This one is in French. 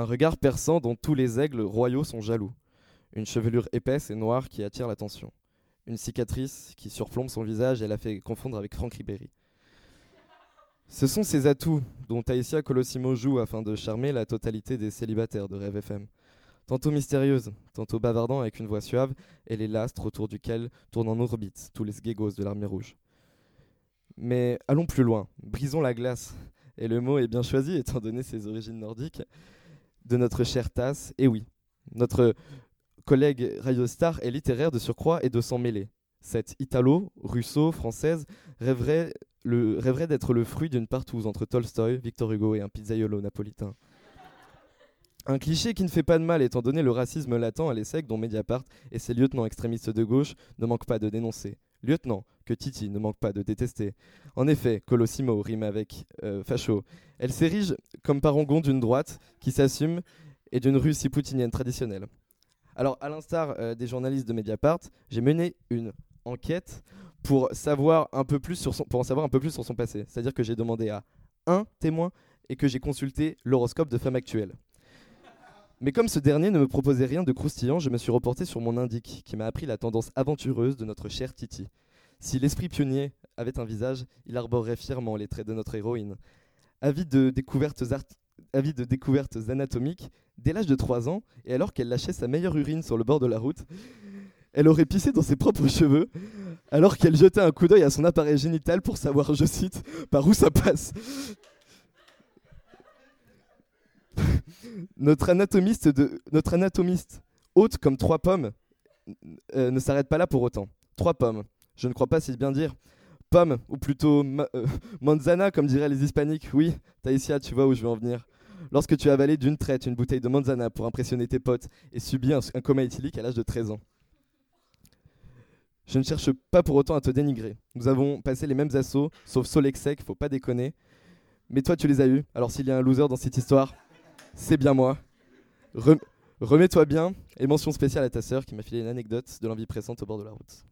Un regard perçant dont tous les aigles royaux sont jaloux. Une chevelure épaisse et noire qui attire l'attention. Une cicatrice qui surplombe son visage et la fait confondre avec Franck Ribéry. Ce sont ces atouts dont Taïsia Colossimo joue afin de charmer la totalité des célibataires de Rêve FM. Tantôt mystérieuse, tantôt bavardant avec une voix suave, elle est l'astre autour duquel tournent en orbite tous les sgégos de l'armée rouge. Mais allons plus loin, brisons la glace. Et le mot est bien choisi étant donné ses origines nordiques de notre chère tasse. Et oui, notre collègue Radio Star est littéraire de surcroît et de s'en mêler. Cette italo, russo, française rêverait, le, rêverait d'être le fruit d'une partouze entre Tolstoï, Victor Hugo et un pizzaiolo napolitain. Un cliché qui ne fait pas de mal étant donné le racisme latent à l'ESSEC dont Mediapart et ses lieutenants extrémistes de gauche ne manquent pas de dénoncer. Lieutenant, que Titi ne manque pas de détester. En effet, Colossimo rime avec euh, facho. Elle s'érige comme parangon d'une droite qui s'assume et d'une Russie poutinienne traditionnelle. Alors, à l'instar euh, des journalistes de Mediapart, j'ai mené une enquête pour, savoir un peu plus sur son, pour en savoir un peu plus sur son passé. C'est-à-dire que j'ai demandé à un témoin et que j'ai consulté l'horoscope de femme actuelle. Mais comme ce dernier ne me proposait rien de croustillant, je me suis reporté sur mon indique, qui m'a appris la tendance aventureuse de notre cher Titi. Si l'esprit pionnier avait un visage, il arborerait fièrement les traits de notre héroïne. Avide de découvertes, anatomiques, dès l'âge de 3 ans, et alors qu'elle lâchait sa meilleure urine sur le bord de la route, elle aurait pissé dans ses propres cheveux, alors qu'elle jetait un coup d'œil à son appareil génital pour savoir, je cite, par où ça passe. notre, anatomiste de, notre anatomiste, haute comme trois pommes, euh, ne s'arrête pas là pour autant. Trois pommes. Je ne crois pas si bien dire. Pomme, ou plutôt euh, manzana, comme diraient les hispaniques. Oui, Taïsia, tu vois où je veux en venir. Lorsque tu as avalé d'une traite une bouteille de manzana pour impressionner tes potes et subi un, coma éthylique à l'âge de 13 ans. Je ne cherche pas pour autant à te dénigrer. Nous avons passé les mêmes assauts, sauf Solexec, faut pas déconner. Mais toi, tu les as eus. Alors s'il y a un loser dans cette histoire, c'est bien moi. Remets-toi bien et mention spéciale à ta sœur qui m'a filé une anecdote de l'envie pressante au bord de la route.